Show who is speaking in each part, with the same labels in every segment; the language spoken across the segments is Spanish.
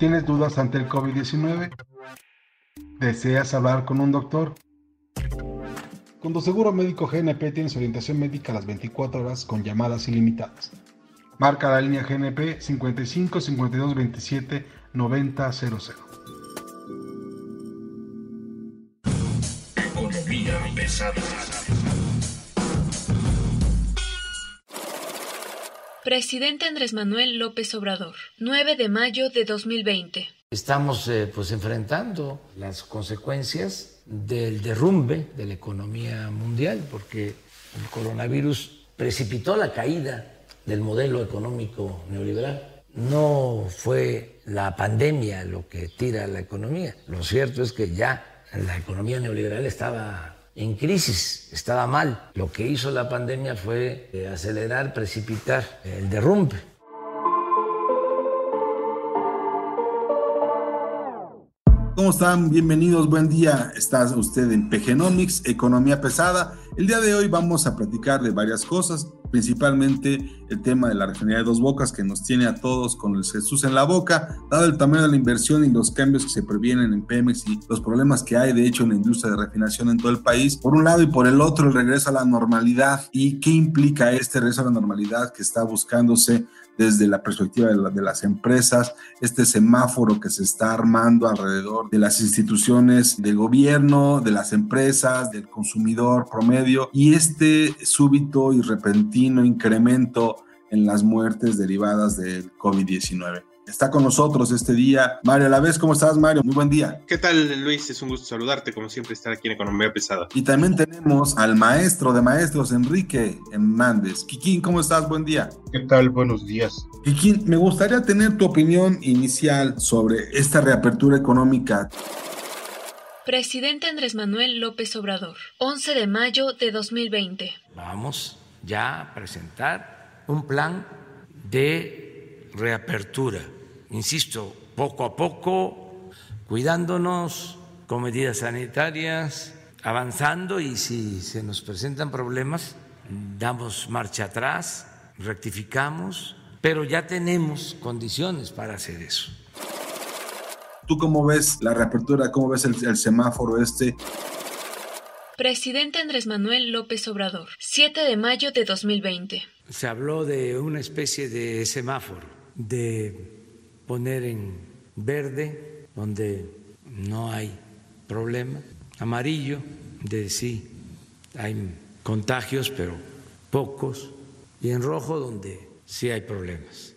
Speaker 1: ¿Tienes dudas ante el COVID-19? ¿Deseas hablar con un doctor? Con tu seguro médico GNP tienes orientación médica a las 24 horas con llamadas ilimitadas. Marca la línea GNP 55 52 27 90 00.
Speaker 2: Economía pesada.
Speaker 3: Presidente Andrés Manuel López Obrador, 9 de mayo de 2020.
Speaker 4: Estamos eh, pues enfrentando las consecuencias del derrumbe de la economía mundial porque el coronavirus precipitó la caída del modelo económico neoliberal. No fue la pandemia lo que tira la economía. Lo cierto es que ya la economía neoliberal estaba en crisis, estaba mal. Lo que hizo la pandemia fue eh, acelerar, precipitar el derrumbe.
Speaker 1: ¿Cómo están? Bienvenidos, buen día. Está usted en PGnomics, Economía Pesada. El día de hoy vamos a platicar de varias cosas, principalmente el tema de la refinería de Dos Bocas que nos tiene a todos con el Jesús en la boca, dado el tamaño de la inversión y los cambios que se previenen en Pemex y los problemas que hay de hecho en la industria de refinación en todo el país. Por un lado y por el otro, el regreso a la normalidad y qué implica este regreso a la normalidad que está buscándose desde la perspectiva de, la, de, las empresas, este semáforo que se está armando alrededor de las instituciones del gobierno, de las empresas, del consumidor promedio y este súbito y repentino incremento en las muertes derivadas del COVID-19. Está con nosotros este día Mario Alavés. ¿Cómo estás, Mario? Muy buen día.
Speaker 5: ¿Qué tal, Luis? Es un gusto saludarte, como siempre, estar aquí en Economía Pesada.
Speaker 1: Y también tenemos al maestro de maestros, Enrique Hernández. Kikín, ¿cómo estás? Buen día.
Speaker 6: ¿Qué tal? Buenos días.
Speaker 1: Kikín, me gustaría tener tu opinión inicial sobre esta reapertura económica.
Speaker 3: Presidente Andrés Manuel López Obrador, 11 de mayo de 2020.
Speaker 4: Vamos ya a presentar un plan de reapertura insisto, poco a poco, cuidándonos con medidas sanitarias, avanzando y si se nos presentan problemas, damos marcha atrás, rectificamos, pero ya tenemos condiciones para hacer eso.
Speaker 1: ¿Tú cómo ves la reapertura? ¿Cómo ves el, el semáforo este?
Speaker 3: Presidente Andrés Manuel López Obrador, 7 de mayo de 2020.
Speaker 4: Se habló de una especie de semáforo, de poner en verde, donde no hay problema, amarillo, de sí, hay contagios, pero pocos, y en rojo, donde sí hay problemas.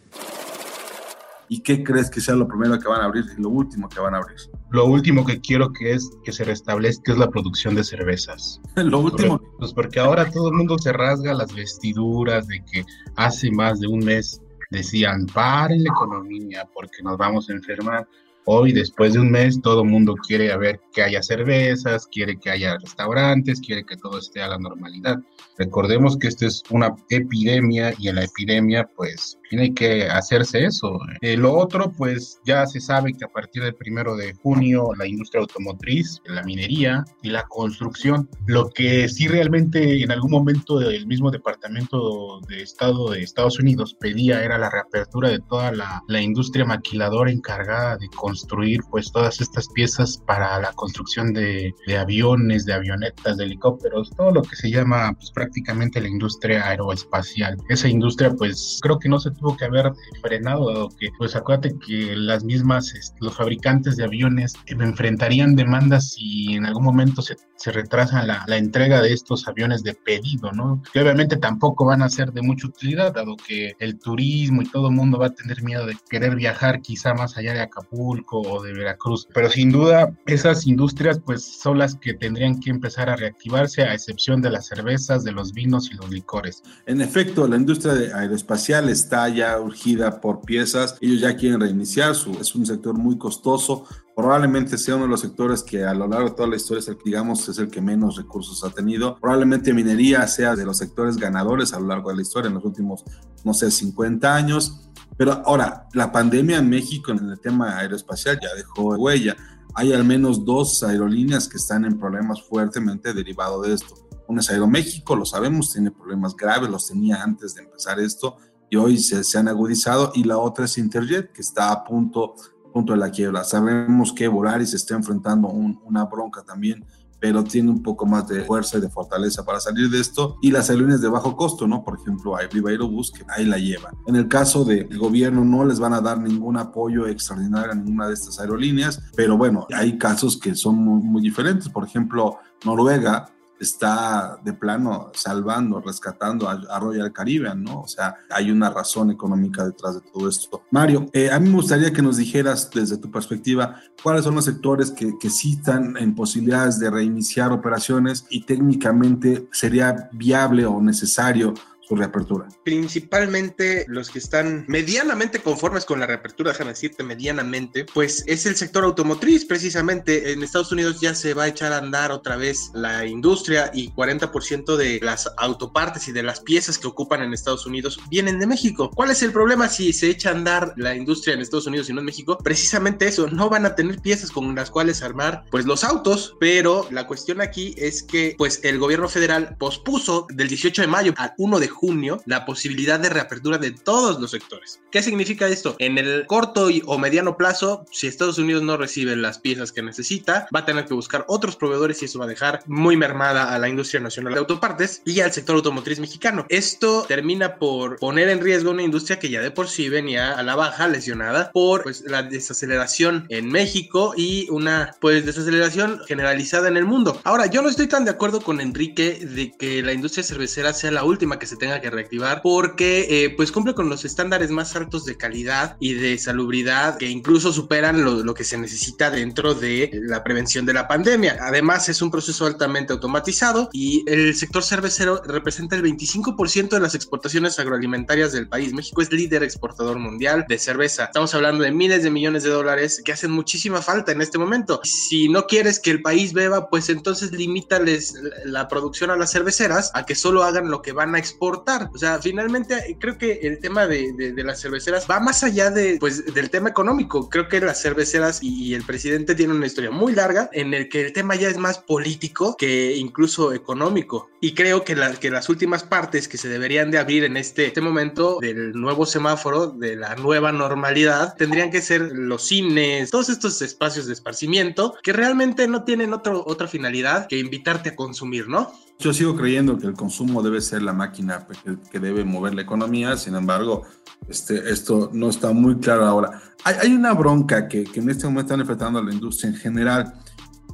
Speaker 1: ¿Y qué crees que sea lo primero que van a abrir y lo último que van a abrir?
Speaker 6: Lo último que quiero que es que se restablezca es la producción de cervezas.
Speaker 1: lo último.
Speaker 6: Pues porque ahora todo el mundo se rasga las vestiduras de que hace más de un mes decían, paren la economía porque nos vamos a enfermar. Hoy, después de un mes, todo el mundo quiere ver que haya cervezas, quiere que haya restaurantes, quiere que todo esté a la normalidad. Recordemos que esta es una epidemia y en la epidemia, pues, tiene que hacerse eso. Eh, lo otro, pues, ya se sabe que a partir del primero de junio, la industria automotriz, la minería y la construcción, lo que sí realmente en algún momento el mismo Departamento de Estado de Estados Unidos pedía era la reapertura de toda la, la industria maquiladora encargada de construir pues todas estas piezas para la construcción de, de, aviones, de avionetas, de helicópteros, todo lo que se llama pues prácticamente la industria aeroespacial. Esa industria pues creo que no se tuvo que haber frenado dado que pues acuérdate que las mismas, los fabricantes de aviones enfrentarían demandas si en algún momento se, se retrasa la, la, entrega de estos aviones de pedido, ¿no? Que obviamente tampoco van a ser de mucha utilidad dado que el turismo y todo el mundo va a tener miedo de querer viajar quizá más allá de Acapulco o de Veracruz. Pero sin duda, esas industrias pues son las que tendrían que empezar a reactivarse, a excepción de las cervezas, de los vinos y los licores.
Speaker 1: En efecto, la industria aeroespacial está ya urgida por piezas, ellos ya quieren reiniciar, su, es un sector muy costoso, probablemente sea uno de los sectores que a lo largo de toda la historia es el, digamos, es el que menos recursos ha tenido. Probablemente minería sea de los sectores ganadores a lo largo de la historia en los últimos, no sé, 50 años. Pero ahora, la pandemia en México en el tema aeroespacial ya dejó huella. Hay al menos dos aerolíneas que están en problemas fuertemente derivados de esto. Una es Aeroméxico, lo sabemos, tiene problemas graves, los tenía antes de empezar esto y hoy se, han agudizado. Y la otra es Interjet, que está a punto punto de la quiebra. Sabemos que Volaris está enfrentando una bronca también, pero tiene un poco más de fuerza y de fortaleza para salir de esto. Y las aerolíneas de bajo costo, ¿no? Por ejemplo, hay Viva Aerobús, que ahí la lleva. En el caso del gobierno, no les van a dar ningún apoyo extraordinario a ninguna de estas aerolíneas, pero bueno, hay casos que son muy diferentes. Por ejemplo, Noruega está de plano salvando, rescatando a, Royal Caribbean, ¿no? O sea, hay una razón económica detrás de todo esto. Mario, eh, a mí me gustaría que nos dijeras desde tu perspectiva cuáles son los sectores que, que sí están en posibilidades de reiniciar operaciones y técnicamente sería viable o necesario su reapertura?
Speaker 5: Principalmente los que están medianamente conformes con la reapertura, déjame decirte medianamente, pues es el sector automotriz, precisamente. En Estados Unidos ya se va a echar a andar otra vez la industria y 40% de las autopartes y de las piezas que ocupan en Estados Unidos vienen de México. ¿Cuál es el problema si se echa a andar la industria en Estados Unidos y no en México? Precisamente eso, no van a tener piezas con las cuales armar pues los autos, pero la cuestión aquí es que pues el gobierno federal pospuso del 18 de mayo al 1 de junio la posibilidad de reapertura de todos los sectores. ¿Qué significa esto? En el corto y, o mediano plazo, si Estados Unidos no recibe las piezas que necesita, va a tener que buscar otros proveedores y eso va a dejar muy mermada a la industria nacional de autopartes y al sector automotriz mexicano. Esto termina por poner en riesgo una industria que ya de por sí venía a la baja, lesionada por pues, la desaceleración en México y una pues desaceleración generalizada en el mundo. Ahora, yo no estoy tan de acuerdo con Enrique de que la industria cervecera sea la última que se tenga que reactivar porque eh, pues cumple con los estándares más altos de calidad y de salubridad que incluso superan lo, que se necesita dentro de la prevención de la pandemia. Además es un proceso altamente automatizado y el sector cervecero representa el 25% de las exportaciones agroalimentarias del país. México es líder exportador mundial de cerveza. Estamos hablando de miles de millones de dólares que hacen muchísima falta en este momento. Si no quieres que el país beba, pues entonces limítales la producción a las cerveceras a que solo hagan lo que van a exportar o sea, finalmente creo que el tema de, las cerveceras va más allá de, pues, del tema económico. Creo que las cerveceras y, el presidente tienen una historia muy larga en el que el tema ya es más político que incluso económico. Y creo que, que las últimas partes que se deberían de abrir en este, este momento del nuevo semáforo, de la nueva normalidad, tendrían que ser los cines, todos estos espacios de esparcimiento que realmente no tienen otro, otra finalidad que invitarte a consumir, ¿no?
Speaker 1: Yo sigo creyendo que el consumo debe ser la máquina que, debe mover la economía, sin embargo, este, esto no está muy claro ahora. Hay, una bronca que, que, en este momento están enfrentando a la industria en general.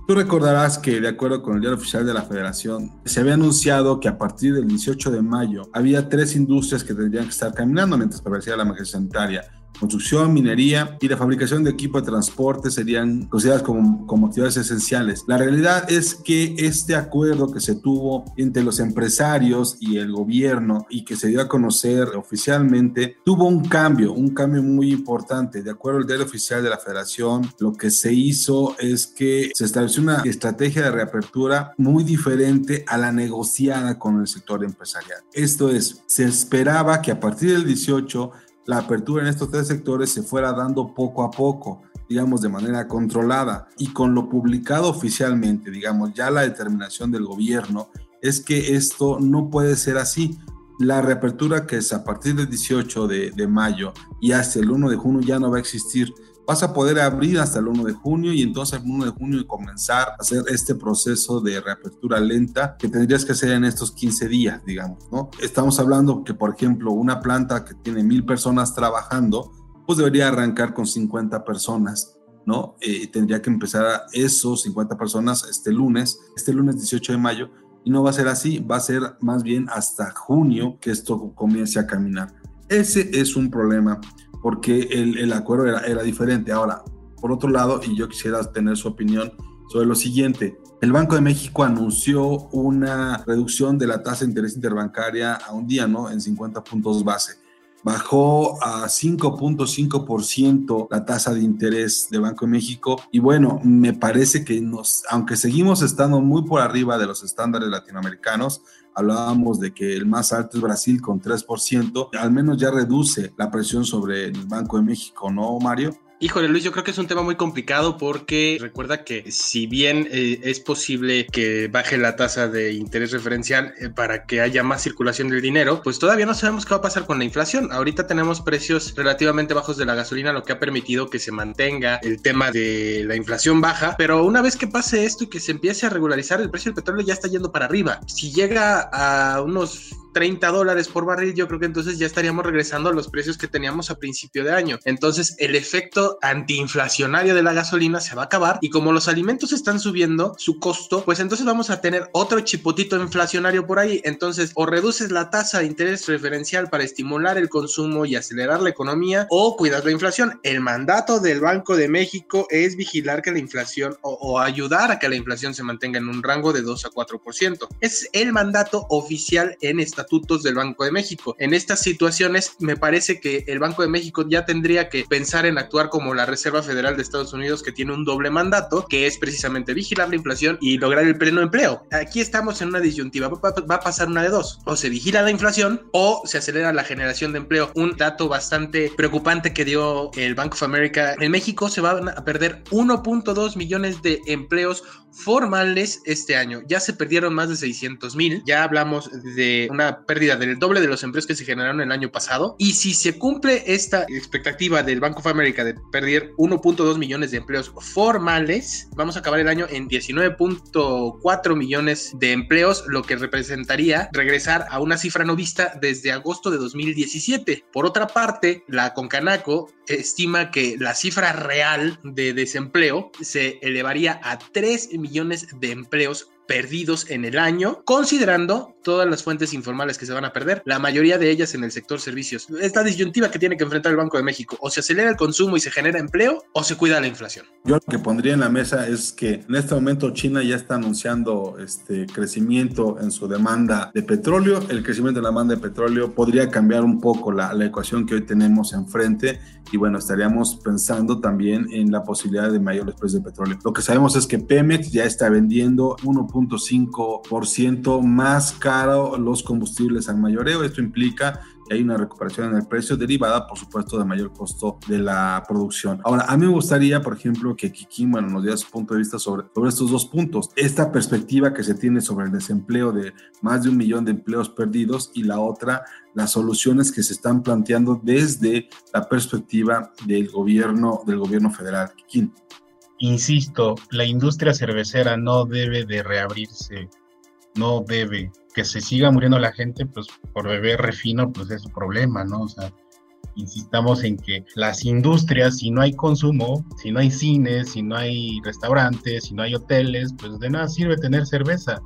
Speaker 1: Tú recordarás que, de acuerdo con el diario oficial de la Federación, se había anunciado que a partir del 18 de mayo había tres industrias que tendrían que estar caminando mientras prevalecía la emergencia sanitaria construcción, minería y la fabricación de equipo de transporte serían consideradas como, como actividades esenciales. La realidad es que este acuerdo que se tuvo entre los empresarios y el gobierno y que se dio a conocer oficialmente tuvo un cambio, un cambio muy importante. De acuerdo al diario oficial de la federación, lo que se hizo es que se estableció una estrategia de reapertura muy diferente a la negociada con el sector empresarial. Esto es, se esperaba que a partir del 18 la apertura en estos tres sectores se fuera dando poco a poco, digamos, de manera controlada. Y con lo publicado oficialmente, digamos, ya la determinación del gobierno es que esto no puede ser así. La reapertura que es a partir del 18 de, mayo y hasta el 1 de junio ya no va a existir vas a poder abrir hasta el 1 de junio y entonces el 1 de junio comenzar a hacer este proceso de reapertura lenta que tendrías que hacer en estos 15 días, digamos, ¿no? Estamos hablando que, por ejemplo, una planta que tiene mil personas trabajando, pues debería arrancar con 50 personas. ¿no? Eh, tendría que empezar a esos 50 personas este lunes, este lunes 18 de mayo, y no va a ser así, va a ser más bien hasta junio que esto comience a caminar. Ese es un problema porque el, el acuerdo era, era diferente. Ahora, por otro lado, y yo quisiera tener su opinión sobre lo siguiente, el Banco de México anunció una reducción de la tasa de interés interbancaria a un día, ¿no? En 50 puntos base. Bajó a 5.5% la tasa de interés de Banco de México y bueno, me parece que nos, aunque seguimos estando muy por arriba de los estándares latinoamericanos, hablábamos de que el más alto es Brasil con 3%, al menos ya reduce la presión sobre el Banco de México, ¿no, Mario?
Speaker 5: Híjole Luis, yo creo que es un tema muy complicado porque recuerda que si bien eh, es posible que baje la tasa de interés referencial eh, para que haya más circulación del dinero, pues todavía no sabemos qué va a pasar con la inflación. Ahorita tenemos precios relativamente bajos de la gasolina, lo que ha permitido que se mantenga el tema de la inflación baja, pero una vez que pase esto y que se empiece a regularizar, el precio del petróleo ya está yendo para arriba. Si llega a unos 30 dólares por barril, yo creo que entonces ya estaríamos regresando a los precios que teníamos a principio de año. Entonces el efecto antiinflacionario de la gasolina se va a acabar y como los alimentos están subiendo su costo, pues entonces vamos a tener otro chipotito inflacionario por ahí. Entonces o reduces la tasa de interés referencial para estimular el consumo y acelerar la economía o cuidas la inflación. El mandato del Banco de México es vigilar que la inflación o, o ayudar a que la inflación se mantenga en un rango de 2 a 4%. Es el mandato oficial en esta estatutos del Banco de México. En estas situaciones me parece que el Banco de México ya tendría que pensar en actuar como la Reserva Federal de Estados Unidos que tiene un doble mandato, que es precisamente vigilar la inflación y lograr el pleno empleo. Aquí estamos en una disyuntiva, va a pasar una de dos, o se vigila la inflación o se acelera la generación de empleo. Un dato bastante preocupante que dio el Bank of America, en México se van a perder 1.2 millones de empleos formales este año. Ya se perdieron más de 600 mil. Ya hablamos de una pérdida del doble de los empleos que se generaron el año pasado. Y si se cumple esta expectativa del Banco of America de perder 1.2 millones de empleos formales, vamos a acabar el año en 19.4 millones de empleos, lo que representaría regresar a una cifra no vista desde agosto de 2017. Por otra parte, la Concanaco estima que la cifra real de desempleo se elevaría a 3 millones de empleos perdidos en el año, considerando todas las fuentes informales que se van a perder, la mayoría de ellas en el sector servicios. Esta disyuntiva que tiene que enfrentar el Banco de México, o se acelera el consumo y se genera empleo, o se cuida la inflación.
Speaker 1: Yo lo que pondría en la mesa es que en este momento China ya está anunciando este crecimiento en su demanda de petróleo. El crecimiento de la demanda de petróleo podría cambiar un poco la, la ecuación que hoy tenemos enfrente y bueno, estaríamos pensando también en la posibilidad de mayores precios de petróleo. Lo que sabemos es que Pemex ya está vendiendo 1.5% más caro los combustibles al mayoreo. Esto implica que hay una recuperación en el precio derivada, por supuesto, de mayor costo de la producción. Ahora, a mí me gustaría, por ejemplo, que Kikín, bueno, nos diera su punto de vista sobre, sobre estos dos puntos. Esta perspectiva que se tiene sobre el desempleo de más de un millón de empleos perdidos y la otra, las soluciones que se están planteando desde la perspectiva del gobierno, del gobierno federal. Kikín.
Speaker 6: Insisto, la industria cervecera no debe de reabrirse, no debe que se siga muriendo la gente, pues por beber refino, pues es su problema, ¿no? O sea, insistamos en que las industrias, si no hay consumo, si no hay cines, si no hay restaurantes, si no hay hoteles, pues de nada sirve tener cerveza.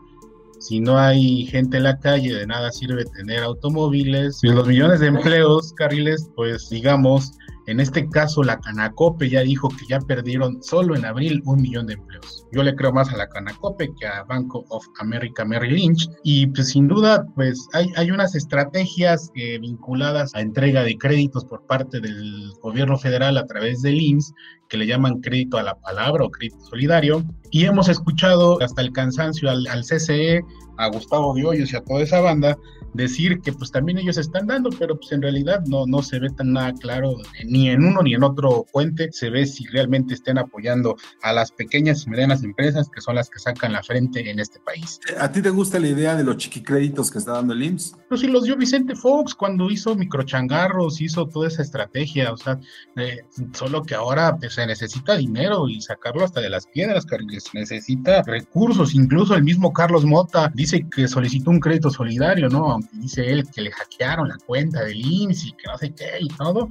Speaker 6: Si no hay gente en la calle, de nada sirve tener automóviles. Y los millones de empleos, carriles, pues digamos, en este caso, la Canacope ya dijo que ya perdieron solo en abril un millón de empleos. Yo le creo más a la Canacope que a Banco of America Merrill Lynch. Y pues sin duda, pues hay, hay unas estrategias eh, vinculadas a entrega de créditos por parte del gobierno federal a través del IMSS que le llaman crédito a la palabra o crédito solidario. Y hemos escuchado hasta el cansancio al, al CCE, a Gustavo de Hoyos y a toda esa banda decir que pues también ellos están dando, pero pues en realidad no, no se ve tan nada claro ni en uno ni en otro puente, se ve si realmente estén apoyando a las pequeñas y medianas empresas que son las que sacan la frente en este país.
Speaker 1: ¿A ti te gusta la idea de los chiquicréditos que está dando el IMSS?
Speaker 6: Pues sí, los dio Vicente Fox cuando hizo microchangarros, hizo toda esa estrategia, o sea, eh, solo que ahora pues, necesita dinero y sacarlo hasta de las piedras, se necesita recursos, incluso el mismo Carlos Mota dice que solicitó un crédito solidario, ¿no? dice él que le hackearon la cuenta del IMSS y que no sé qué y todo,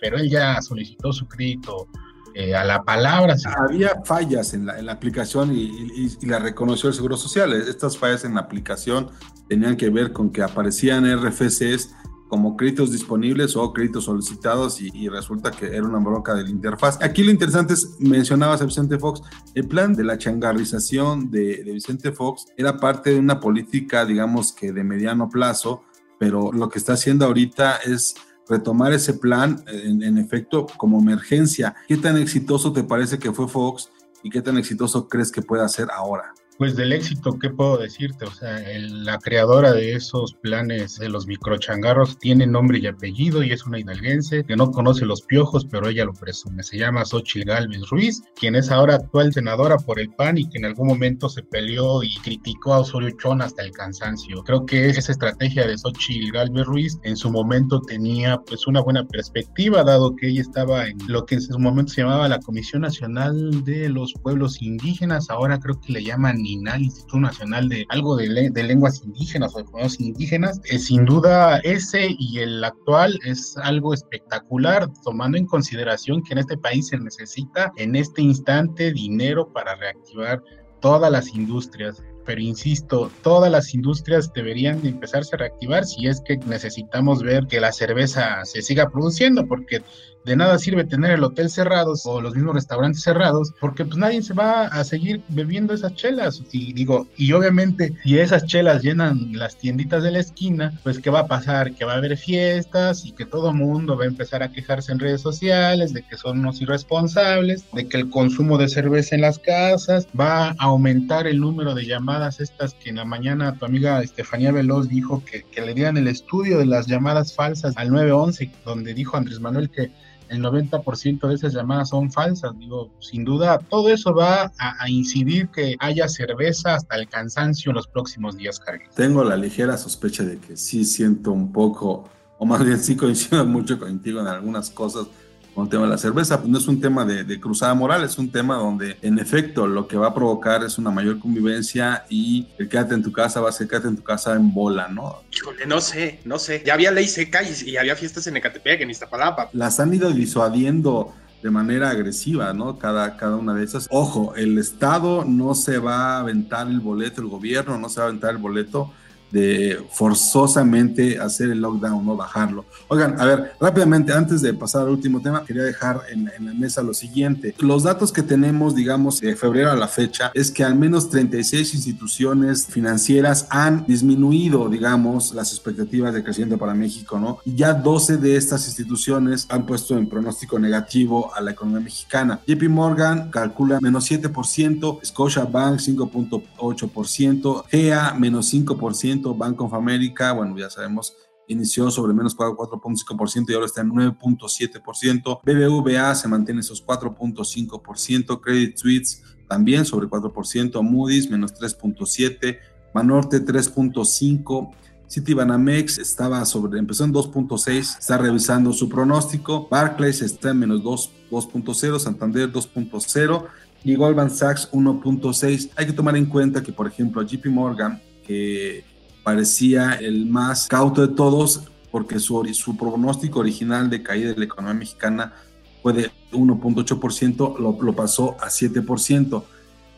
Speaker 6: pero él ya solicitó su crédito eh, a la palabra.
Speaker 1: Había fallas en la, en la aplicación y, la reconoció el Seguro Social. Estas fallas en la aplicación tenían que ver con que aparecían RFCs como créditos disponibles o créditos solicitados y, resulta que era una bronca de la interfaz. Aquí lo interesante es, mencionabas a Vicente Fox, el plan de la changarrización de, Vicente Fox era parte de una política, digamos que de mediano plazo, pero lo que está haciendo ahorita es retomar ese plan en, en efecto como emergencia. ¿Qué tan exitoso te parece que fue Fox y qué tan exitoso crees que pueda ser ahora?
Speaker 6: Pues del éxito, ¿qué puedo decirte? O sea, la creadora de esos planes de los microchangarros tiene nombre y apellido y es una hidalguense que no conoce los piojos, pero ella lo presume. Se llama Xochitl Galvez Ruiz, quien es ahora actual senadora por el PAN y que en algún momento se peleó y criticó a Osorio Chón hasta el cansancio. Creo que esa estrategia de Xochitl Galvez Ruiz en su momento tenía pues una buena perspectiva, dado que ella estaba en lo que en su momento se llamaba la Comisión Nacional de los Pueblos Indígenas, ahora creo que le llaman Instituto Nacional de algo de, lenguas indígenas o de pueblos indígenas, eh, sin duda ese y el actual es algo espectacular, tomando en consideración que en este país se necesita en este instante dinero para reactivar todas las industrias. Pero insisto, todas las industrias deberían de empezarse a reactivar si es que necesitamos ver que la cerveza se siga produciendo, porque de nada sirve tener el hotel cerrado o los mismos restaurantes cerrados, porque pues nadie se va a seguir bebiendo esas chelas. Y digo, y obviamente si esas chelas llenan las tienditas de la esquina, pues ¿qué va a pasar? Que va a haber fiestas y que todo mundo va a empezar a quejarse en redes sociales de que son unos irresponsables, de que el consumo de cerveza en las casas va a aumentar el número de llamadas estas que en la mañana tu amiga Estefanía Veloz dijo que, que le dieran el estudio de las llamadas falsas al 911, donde dijo Andrés Manuel que el 90% de esas llamadas son falsas. Digo, sin duda, todo eso va a, incidir que haya cerveza hasta el cansancio en los próximos días, Carlos.
Speaker 1: Tengo la ligera sospecha de que sí siento un poco, o más bien sí coincido mucho contigo en algunas cosas con el tema de la cerveza. Pues no es un tema de, cruzada moral, es un tema donde en efecto lo que va a provocar es una mayor convivencia y el quédate en tu casa va a ser quédate en tu casa en bola, ¿no?
Speaker 5: Híjole, no sé, no sé. Ya había ley seca y, y había fiestas en Ecatepec, en Iztapalapa.
Speaker 1: Las han ido disuadiendo de manera agresiva, ¿no? Cada, cada una de esas. Ojo, el Estado no se va a aventar el boleto, el gobierno no se va a aventar el boleto de forzosamente hacer el lockdown, no bajarlo. Oigan, a ver, rápidamente, antes de pasar al último tema, quería dejar en, la mesa lo siguiente. Los datos que tenemos, digamos, de febrero a la fecha, es que al menos 36 instituciones financieras han disminuido, digamos, las expectativas de crecimiento para México, ¿no? Y ya 12 de estas instituciones han puesto en pronóstico negativo a la economía mexicana. JP Morgan calcula menos 7%, Scotiabank 5.8%, GEA menos 5%, Bank of America, bueno, ya sabemos, inició sobre menos 4.5% y ahora está en 9.7%. BBVA se mantiene esos 4.5%. Credit Suisse también sobre 4%. Moody's menos 3.7%. Banorte 3.5%. Citibanamex estaba sobre, empezó en 2.6, está revisando su pronóstico. Barclays está en menos 2.0, Santander 2.0 y Goldman Sachs 1.6. Hay que tomar en cuenta que, por ejemplo, JP Morgan, que parecía el más cauto de todos porque su, su pronóstico original de caída de la economía mexicana fue de 1.8%, lo, lo pasó a 7%.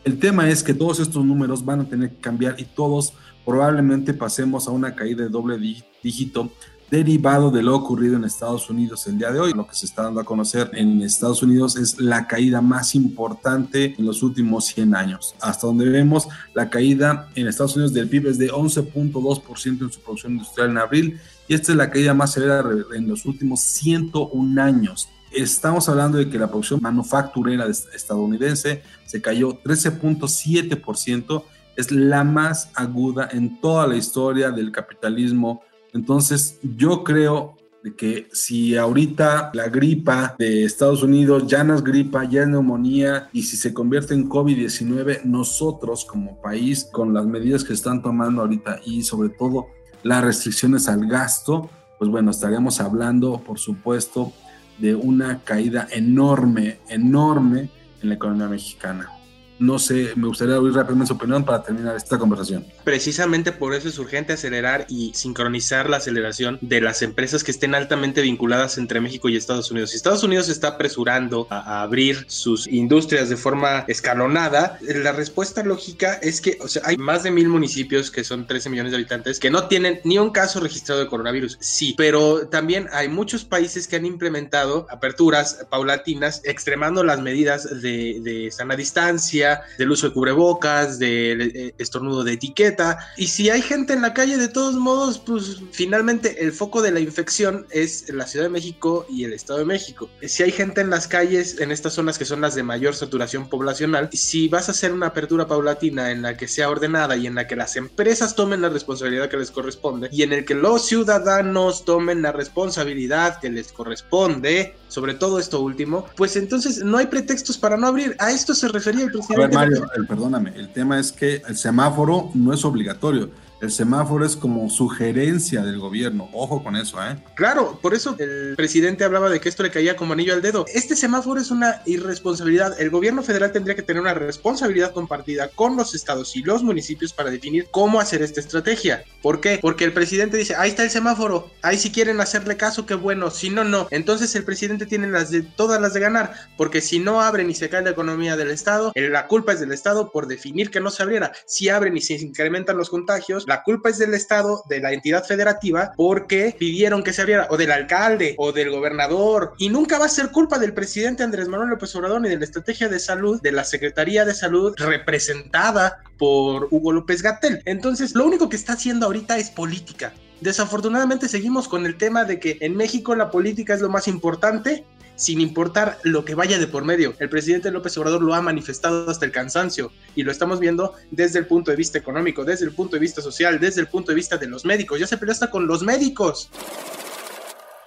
Speaker 1: El tema es que todos estos números van a tener que cambiar y todos probablemente pasemos a una caída de doble dígito derivado de lo ocurrido en Estados Unidos el día de hoy. Lo que se está dando a conocer en Estados Unidos es la caída más importante en los últimos 100 años. Hasta donde vemos la caída en Estados Unidos del PIB es de 11.2% en su producción industrial en abril y esta es la caída más severa en los últimos 101 años. Estamos hablando de que la producción manufacturera estadounidense se cayó 13.7%, es la más aguda en toda la historia del capitalismo entonces, yo creo que si ahorita la gripa de Estados Unidos ya no es gripa, ya es neumonía y si se convierte en COVID-19, nosotros como país, con las medidas que están tomando ahorita y sobre todo las restricciones al gasto, pues bueno, estaríamos hablando, por supuesto, de una caída enorme, enorme en la economía mexicana. No sé, me gustaría oír rápidamente su opinión para terminar esta conversación.
Speaker 5: Precisamente por eso es urgente acelerar y sincronizar la aceleración de las empresas que estén altamente vinculadas entre México y Estados Unidos. Si Estados Unidos está apresurando a, abrir sus industrias de forma escalonada, la respuesta lógica es que o sea, hay más de mil municipios que son 13 millones de habitantes que no tienen ni un caso registrado de coronavirus. Sí, pero también hay muchos países que han implementado aperturas paulatinas, extremando las medidas de, de sana distancia distancia, del uso de cubrebocas, del eh, estornudo de etiqueta. Y si hay gente en la calle, de todos modos, pues finalmente el foco de la infección es la Ciudad de México y el Estado de México. Si hay gente en las calles, en estas zonas que son las de mayor saturación poblacional, si vas a hacer una apertura paulatina en la que sea ordenada y en la que las empresas tomen la responsabilidad que les corresponde y en el que los ciudadanos tomen la responsabilidad que les corresponde, sobre todo esto último, pues entonces no hay pretextos para no abrir. A esto se refería el presidente.
Speaker 1: A ver, Mario, perdóname, el tema es que el semáforo no es obligatorio el semáforo es como sugerencia del gobierno. Ojo con eso, ¿eh?
Speaker 5: Claro, por eso el presidente hablaba de que esto le caía como anillo al dedo. Este semáforo es una irresponsabilidad. El gobierno federal tendría que tener una responsabilidad compartida con los estados y los municipios para definir cómo hacer esta estrategia. ¿Por qué? Porque el presidente dice, ahí está el semáforo, ahí si quieren hacerle caso, qué bueno, si no, no. Entonces el presidente tiene las de todas las de ganar, porque si no abren y se cae la economía del estado, la culpa es del estado por definir que no se abriera. Si abren y se incrementan los contagios, la culpa es del Estado, de la entidad federativa, porque pidieron que se abriera, o del alcalde, o del gobernador, y nunca va a ser culpa del presidente Andrés Manuel López Obrador ni de la estrategia de salud, de la Secretaría de Salud representada por Hugo López Gatel. Entonces, lo único que está haciendo ahorita es política. Desafortunadamente seguimos con el tema de que en México la política es lo más importante sin importar lo que vaya de por medio. El presidente López Obrador lo ha manifestado hasta el cansancio y lo estamos viendo desde el punto de vista económico, desde el punto de vista social, desde el punto de vista de los médicos. Ya se peleó hasta con los médicos.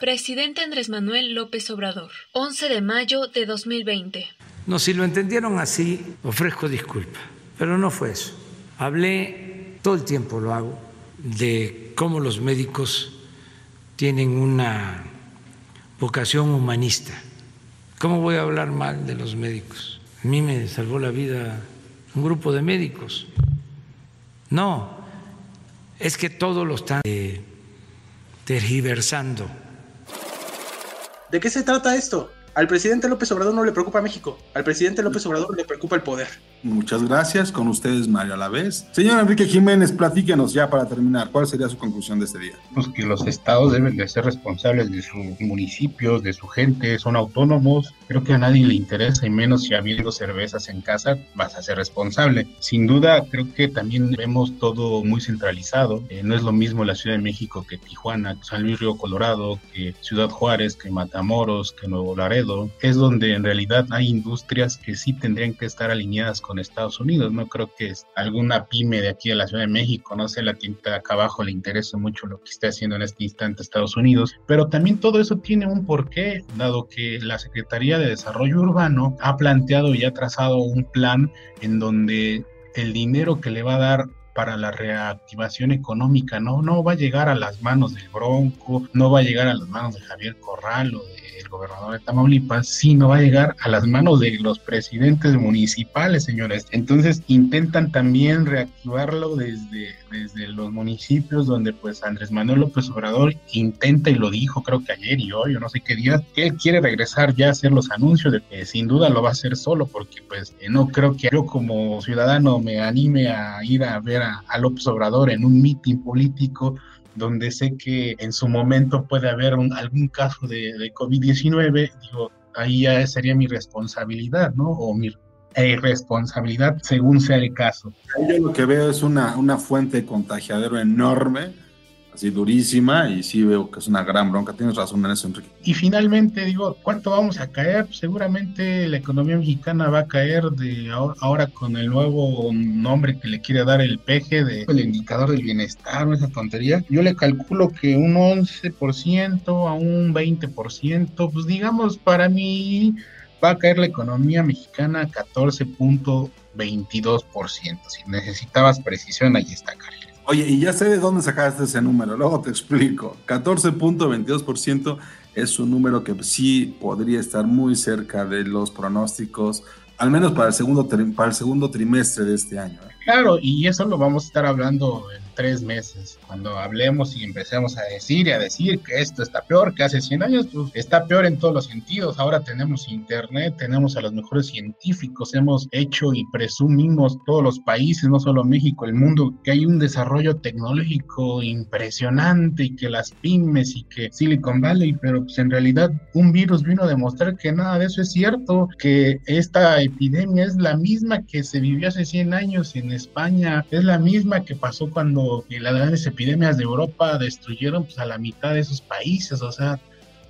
Speaker 3: Presidente Andrés Manuel López Obrador, 11 de mayo de 2020.
Speaker 4: No, si lo entendieron así, ofrezco disculpa, pero no fue eso. Hablé, todo el tiempo lo hago, de cómo los médicos tienen una vocación humanista. ¿Cómo voy a hablar mal de los médicos? A mí me salvó la vida un grupo de médicos. No, es que todo lo están eh, tergiversando.
Speaker 5: ¿De qué se trata esto? Al presidente López Obrador no le preocupa México, al presidente López Obrador le preocupa el poder.
Speaker 1: Muchas gracias. Con ustedes, Mario Alavés. Señor Enrique Jiménez, platíquenos ya para terminar. ¿Cuál sería su conclusión de este día?
Speaker 6: Pues que los estados deben de ser responsables de sus municipios, de su gente, son autónomos. Creo que a nadie le interesa, y menos si habiendo cervezas en casa, vas a ser responsable. Sin duda, creo que también vemos todo muy centralizado. Eh, no es lo mismo la Ciudad de México que Tijuana, San Luis Río Colorado, que Ciudad Juárez, que Matamoros, que Nuevo Laredo. Es donde en realidad hay industrias que sí tendrían que estar alineadas con con Estados Unidos. No creo que alguna pyme de aquí de la Ciudad de México, no sé, la tienda de acá abajo le interese mucho lo que esté haciendo en este instante Estados Unidos. Pero también todo eso tiene un porqué, dado que la Secretaría de Desarrollo Urbano ha planteado y ha trazado un plan en donde el dinero que le va a dar para la reactivación económica, ¿no? No va a llegar a las manos del Bronco, no va a llegar a las manos de Javier Corral o de gobernador de Tamaulipas, sino va a llegar a las manos de los presidentes municipales, señores. Entonces intentan también reactivarlo desde, desde los municipios donde pues Andrés Manuel López Obrador intenta y lo dijo creo que ayer y hoy o no sé qué día, que él quiere regresar ya a hacer los anuncios de que sin duda lo va a hacer solo porque pues eh, no creo que yo como ciudadano me anime a ir a ver a López Obrador en un mitin político donde sé que en su momento puede haber algún caso de, de COVID-19, digo, ahí ya sería mi responsabilidad, ¿no? O mi irresponsabilidad según sea el caso.
Speaker 1: Yo lo que veo es una, una fuente de contagiadero enorme así durísima y sí veo que es una gran bronca. Tienes razón en eso, Enrique.
Speaker 6: Y finalmente, digo, ¿cuánto vamos a caer? Seguramente la economía mexicana va a caer de ahora, con el nuevo nombre que le quiere dar el PG, de, el indicador del bienestar o esa tontería. Yo le calculo que un 11% a un 20%, pues digamos, para mí va a caer la economía mexicana a 14.22%. Si necesitabas precisión, ahí está.
Speaker 1: Oye, y ya sé de dónde sacaste ese número, luego te explico. 14.22% es un número que sí podría estar muy cerca de los pronósticos, al menos para el segundo, para el segundo trimestre de este año. ¿eh?
Speaker 6: Claro, y eso lo vamos a estar hablando tres meses. Cuando hablemos y empecemos a decir y a decir que esto está peor que hace 100 años, pues está peor en todos los sentidos. Ahora tenemos internet, tenemos a los mejores científicos, hemos hecho y presumimos todos los países, no solo México, el mundo, que hay un desarrollo tecnológico impresionante y que las pymes y que Silicon Valley, pero pues en realidad un virus vino a demostrar que nada de eso es cierto, que esta epidemia es la misma que se vivió hace 100 años en España, es la misma que pasó cuando las grandes epidemias de Europa destruyeron pues, a la mitad de esos países, o sea,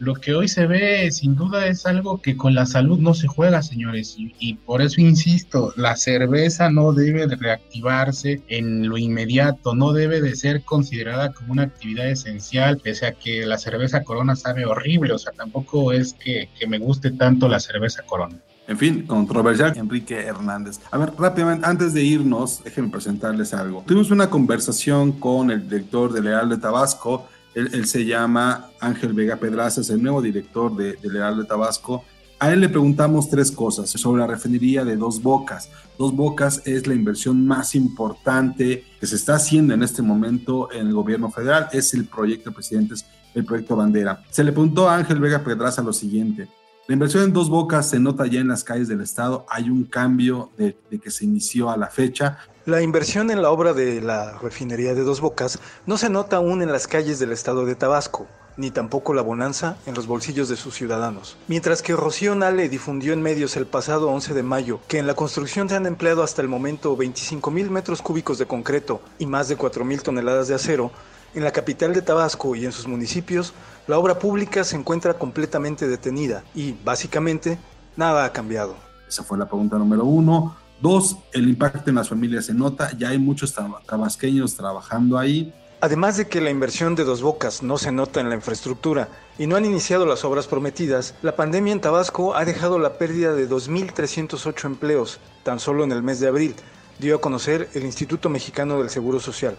Speaker 6: lo que hoy se ve sin duda es algo que con la salud no se juega, señores, y, por eso insisto, la cerveza no debe de reactivarse en lo inmediato, no debe de ser considerada como una actividad esencial, pese a que la cerveza corona sabe horrible, o sea, tampoco es que, que me guste tanto la cerveza corona.
Speaker 1: En fin, controversial, Enrique Hernández. A ver, rápidamente, antes de irnos, déjenme presentarles algo. Tuvimos una conversación con el director de Leal de Tabasco. Él, se llama Ángel Vega Pedraza, es el nuevo director de, de de Tabasco. A él le preguntamos tres cosas sobre la refinería de Dos Bocas. Dos Bocas es la inversión más importante que se está haciendo en este momento en el gobierno federal. Es el proyecto, presidentes, el proyecto Bandera. Se le preguntó a Ángel Vega Pedraza lo siguiente. La inversión en dos bocas se nota ya en las calles del estado. Hay un cambio de, que se inició a la fecha.
Speaker 7: La inversión en la obra de la refinería de dos bocas no se nota aún en las calles del estado de Tabasco ni tampoco la bonanza en los bolsillos de sus ciudadanos. Mientras que Rocío Nale difundió en medios el pasado 11 de mayo que en la construcción se han empleado hasta el momento 25 mil metros cúbicos de concreto y más de 4 mil toneladas de acero, en la capital de Tabasco y en sus municipios, la obra pública se encuentra completamente detenida y, básicamente, nada ha cambiado.
Speaker 1: Esa fue la pregunta número uno. Dos, el impacto en las familias se nota, ya hay muchos tabasqueños trabajando ahí.
Speaker 7: Además de que la inversión de Dos Bocas no se nota en la infraestructura y no han iniciado las obras prometidas, la pandemia en Tabasco ha dejado la pérdida de 2.308 empleos tan solo en el mes de abril, dio a conocer el Instituto Mexicano del Seguro Social.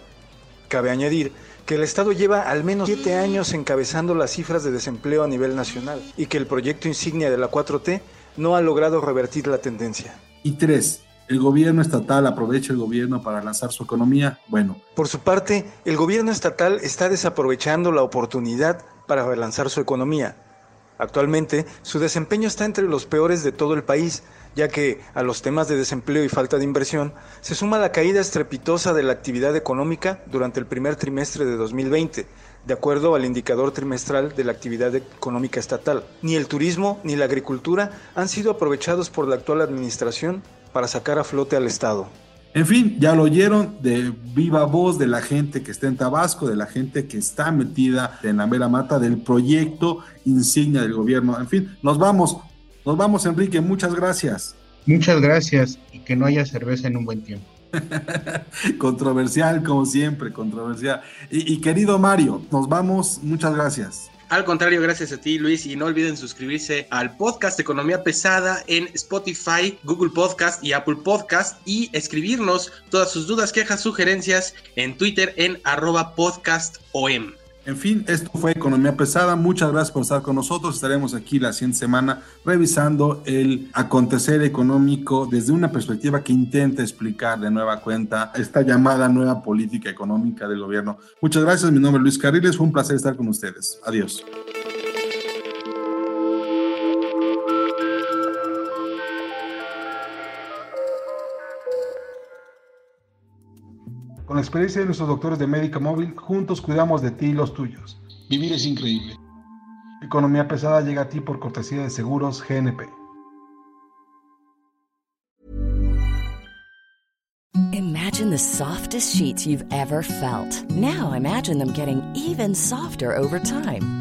Speaker 7: Cabe añadir que el Estado lleva al menos siete años encabezando las cifras de desempleo a nivel nacional y que el proyecto insignia de la 4T no ha logrado revertir la tendencia.
Speaker 1: Y tres, ¿el gobierno estatal aprovecha el gobierno para lanzar su economía? Bueno.
Speaker 7: Por su parte, el gobierno estatal está desaprovechando la oportunidad para relanzar su economía. Actualmente, su desempeño está entre los peores de todo el país, ya que a los temas de desempleo y falta de inversión se suma la caída estrepitosa de la actividad económica durante el primer trimestre de 2020, de acuerdo al indicador trimestral de la actividad económica estatal. Ni el turismo ni la agricultura han sido aprovechados por la actual administración para sacar a flote al Estado.
Speaker 1: En fin, ya lo oyeron de viva voz de la gente que está en Tabasco, de la gente que está metida en la mera mata del proyecto insignia del gobierno. En fin, nos vamos. Nos vamos, Enrique, muchas gracias.
Speaker 6: Muchas gracias y que no haya cerveza en un buen tiempo.
Speaker 1: controversial, como siempre, controversial. Y, y, querido Mario, nos vamos, muchas gracias.
Speaker 5: Al contrario, gracias a ti, Luis, y no olviden suscribirse al podcast Economía Pesada en Spotify, Google Podcast y Apple Podcast y escribirnos todas sus dudas, quejas, sugerencias en Twitter en arroba podcastom.
Speaker 1: En fin, esto fue Economía Pesada. Muchas gracias por estar con nosotros. Estaremos aquí la siguiente semana revisando el acontecer económico desde una perspectiva que intenta explicar de nueva cuenta esta llamada nueva política económica del gobierno. Muchas gracias. Mi nombre es Luis Carriles. Fue un placer estar con ustedes. Adiós. Con la experiencia de nuestros doctores de Médica Móvil, juntos cuidamos de ti y los tuyos.
Speaker 8: Vivir es increíble.
Speaker 1: Economía pesada llega a ti por cortesía de Seguros GNP.
Speaker 9: Imagine the softest sheets you've ever felt. Now imagine them getting even softer over time.